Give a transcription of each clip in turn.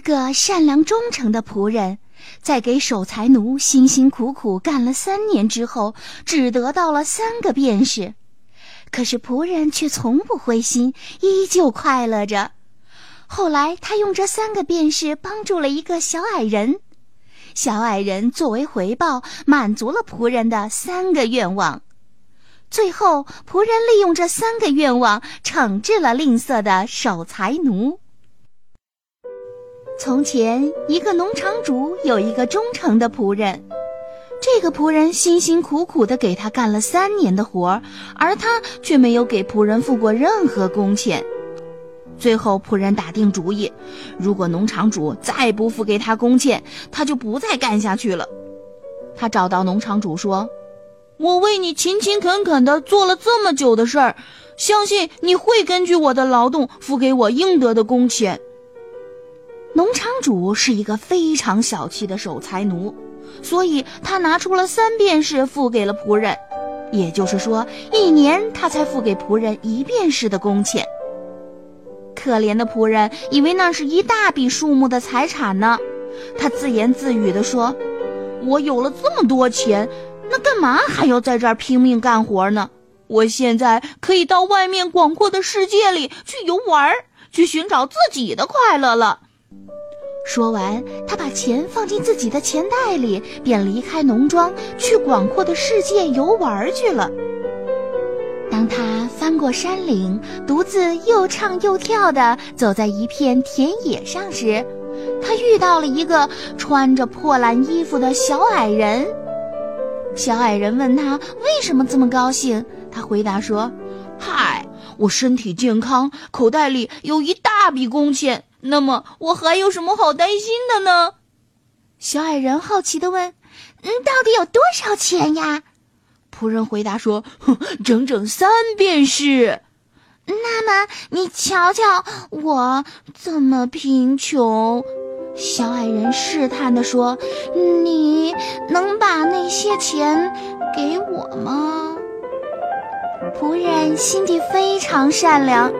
一个善良忠诚的仆人，在给守财奴辛辛苦苦干了三年之后，只得到了三个便士。可是仆人却从不灰心，依旧快乐着。后来，他用这三个便士帮助了一个小矮人，小矮人作为回报，满足了仆人的三个愿望。最后，仆人利用这三个愿望，惩治了吝啬的守财奴。从前，一个农场主有一个忠诚的仆人，这个仆人辛辛苦苦地给他干了三年的活儿，而他却没有给仆人付过任何工钱。最后，仆人打定主意，如果农场主再不付给他工钱，他就不再干下去了。他找到农场主说：“我为你勤勤恳恳地做了这么久的事儿，相信你会根据我的劳动付给我应得的工钱。”农场主是一个非常小气的守财奴，所以他拿出了三便士付给了仆人，也就是说，一年他才付给仆人一便士的工钱。可怜的仆人以为那是一大笔数目的财产呢，他自言自语地说：“我有了这么多钱，那干嘛还要在这儿拼命干活呢？我现在可以到外面广阔的世界里去游玩，去寻找自己的快乐了。”说完，他把钱放进自己的钱袋里，便离开农庄，去广阔的世界游玩去了。当他翻过山岭，独自又唱又跳地走在一片田野上时，他遇到了一个穿着破烂衣服的小矮人。小矮人问他为什么这么高兴，他回答说：“嗨，我身体健康，口袋里有一大笔工钱。那么我还有什么好担心的呢？”小矮人好奇的问：“嗯，到底有多少钱呀？”仆人回答说：“整整三便士。”那么你瞧瞧我这么贫穷，小矮人试探的说：“你能把那些钱给我吗？”仆人心地非常善良，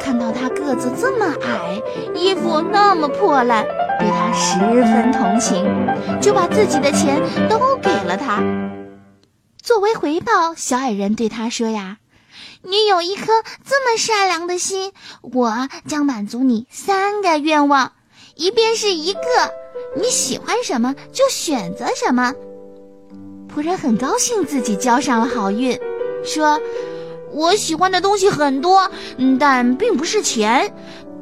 看到他个子这么矮，衣服那么破烂，对他十分同情，就把自己的钱都给了他。作为回报，小矮人对他说：“呀，你有一颗这么善良的心，我将满足你三个愿望，一便是一个。你喜欢什么就选择什么。”仆人很高兴自己交上了好运，说：“我喜欢的东西很多，但并不是钱。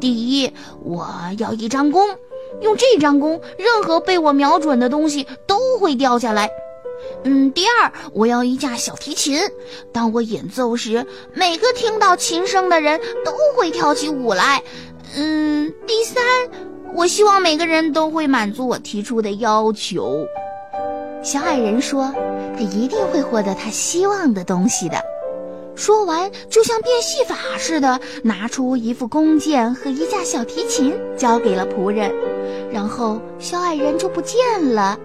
第一，我要一张弓，用这张弓，任何被我瞄准的东西都会掉下来。”嗯，第二，我要一架小提琴。当我演奏时，每个听到琴声的人都会跳起舞来。嗯，第三，我希望每个人都会满足我提出的要求。小矮人说：“他一定会获得他希望的东西的。”说完，就像变戏法似的，拿出一副弓箭和一架小提琴，交给了仆人。然后，小矮人就不见了。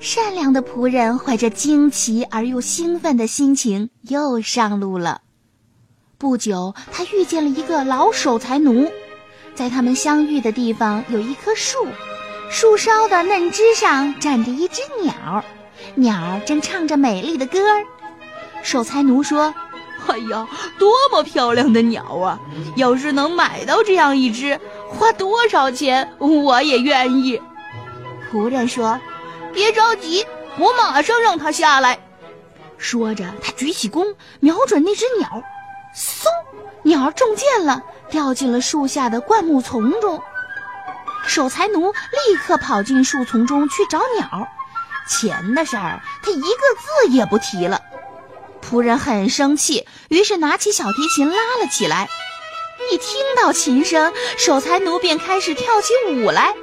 善良的仆人怀着惊奇而又兴奋的心情又上路了。不久，他遇见了一个老守财奴，在他们相遇的地方有一棵树，树梢的嫩枝上站着一只鸟，鸟儿正唱着美丽的歌儿。守财奴说：“ 哎呀，多么漂亮的鸟啊！要是能买到这样一只，花多少钱我也愿意。”仆人说。别着急，我马上让它下来。说着，他举起弓，瞄准那只鸟，嗖，鸟儿中箭了，掉进了树下的灌木丛中。守财奴立刻跑进树丛中去找鸟，钱的事儿他一个字也不提了。仆人很生气，于是拿起小提琴拉了起来。一听到琴声，守财奴便开始跳起舞来。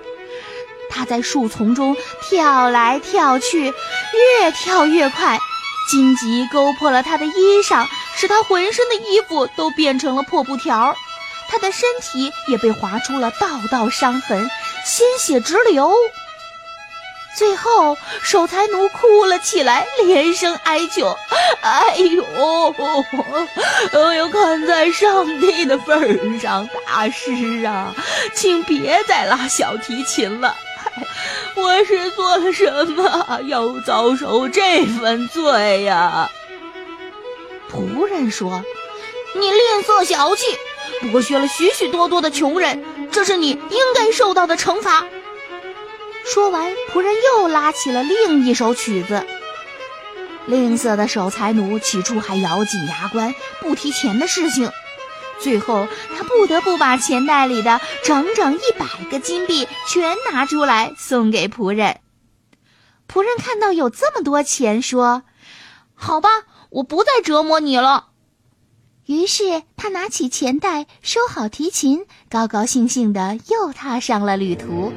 他在树丛中跳来跳去，越跳越快，荆棘勾破了他的衣裳，使他浑身的衣服都变成了破布条。他的身体也被划出了道道伤痕，鲜血直流。最后，守财奴哭了起来，连声哀求：“哎呦，哎呦！看在上帝的份上，大师啊，请别再拉小提琴了。我是做了什么，要遭受这份罪呀？”仆人说：“你吝啬小气。”剥削了许许多多的穷人，这是你应该受到的惩罚。说完，仆人又拉起了另一首曲子。吝啬的守财奴起初还咬紧牙关，不提钱的事情，最后他不得不把钱袋里的整整一百个金币全拿出来送给仆人。仆人看到有这么多钱，说：“好吧，我不再折磨你了。”于是他拿起钱袋，收好提琴，高高兴兴地又踏上了旅途。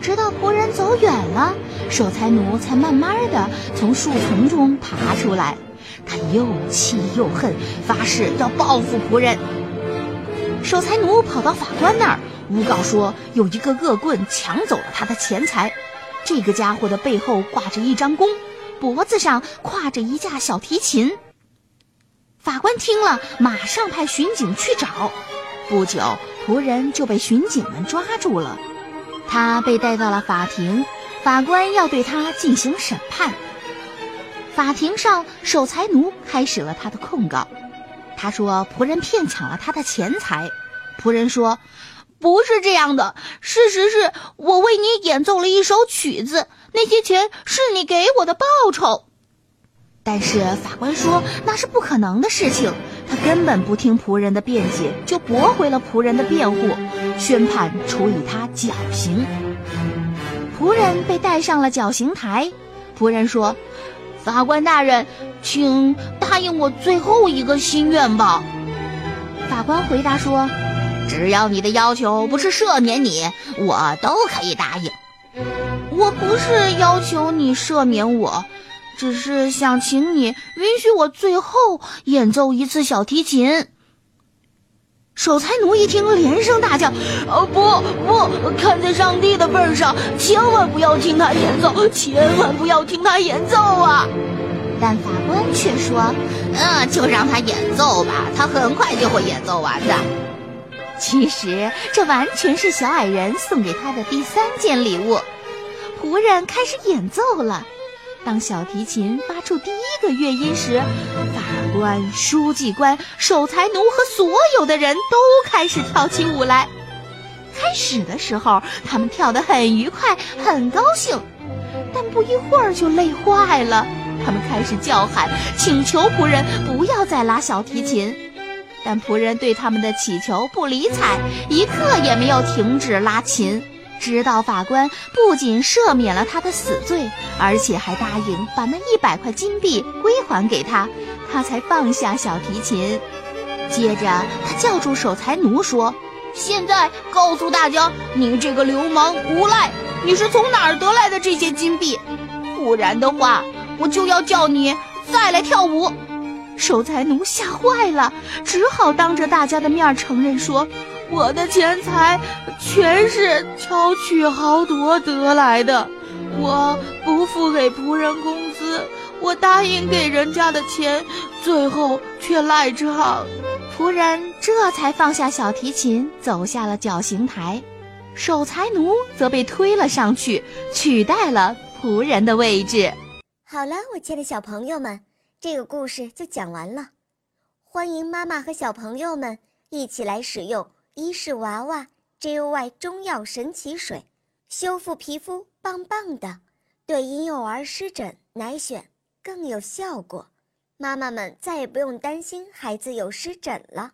直到仆人走远了，守财奴才慢慢的从树丛中爬出来。他又气又恨，发誓要报复仆人。守财奴跑到法官那儿，诬告说有一个恶棍抢走了他的钱财。这个家伙的背后挂着一张弓，脖子上挎着一架小提琴。法官听了，马上派巡警去找。不久，仆人就被巡警们抓住了。他被带到了法庭，法官要对他进行审判。法庭上，守财奴开始了他的控告。他说仆人骗抢了他的钱财。仆人说：“不是这样的，事实是我为你演奏了一首曲子，那些钱是你给我的报酬。”但是法官说那是不可能的事情，他根本不听仆人的辩解，就驳回了仆人的辩护，宣判处以他绞刑。仆人被带上了绞刑台，仆人说：“法官大人，请答应我最后一个心愿吧。”法官回答说：“只要你的要求不是赦免你，我都可以答应。我不是要求你赦免我。”只是想请你允许我最后演奏一次小提琴。守财奴一听，连声大叫：“哦不不！看在上帝的份上，千万不要听他演奏，千万不要听他演奏啊！”但法官却说：“嗯，就让他演奏吧，他很快就会演奏完的。”其实这完全是小矮人送给他的第三件礼物。仆人开始演奏了。当小提琴发出第一个乐音时，法官、书记官、守财奴和所有的人都开始跳起舞来。开始的时候，他们跳得很愉快，很高兴，但不一会儿就累坏了。他们开始叫喊，请求仆人不要再拉小提琴，但仆人对他们的乞求不理睬，一刻也没有停止拉琴。直到法官不仅赦免了他的死罪，而且还答应把那一百块金币归还给他，他才放下小提琴。接着，他叫住守财奴说：“现在告诉大家，你这个流氓无赖，你是从哪儿得来的这些金币？不然的话，我就要叫你再来跳舞。”守财奴吓坏了，只好当着大家的面承认说。我的钱财全是巧取豪夺得来的，我不付给仆人工资，我答应给人家的钱，最后却赖账。仆人这才放下小提琴，走下了绞刑台，守财奴则被推了上去，取代了仆人的位置。好了，我亲爱的小朋友们，这个故事就讲完了。欢迎妈妈和小朋友们一起来使用。伊氏娃娃 JUY 中药神奇水，修复皮肤棒棒的，对婴幼儿湿疹奶癣更有效果。妈妈们再也不用担心孩子有湿疹了。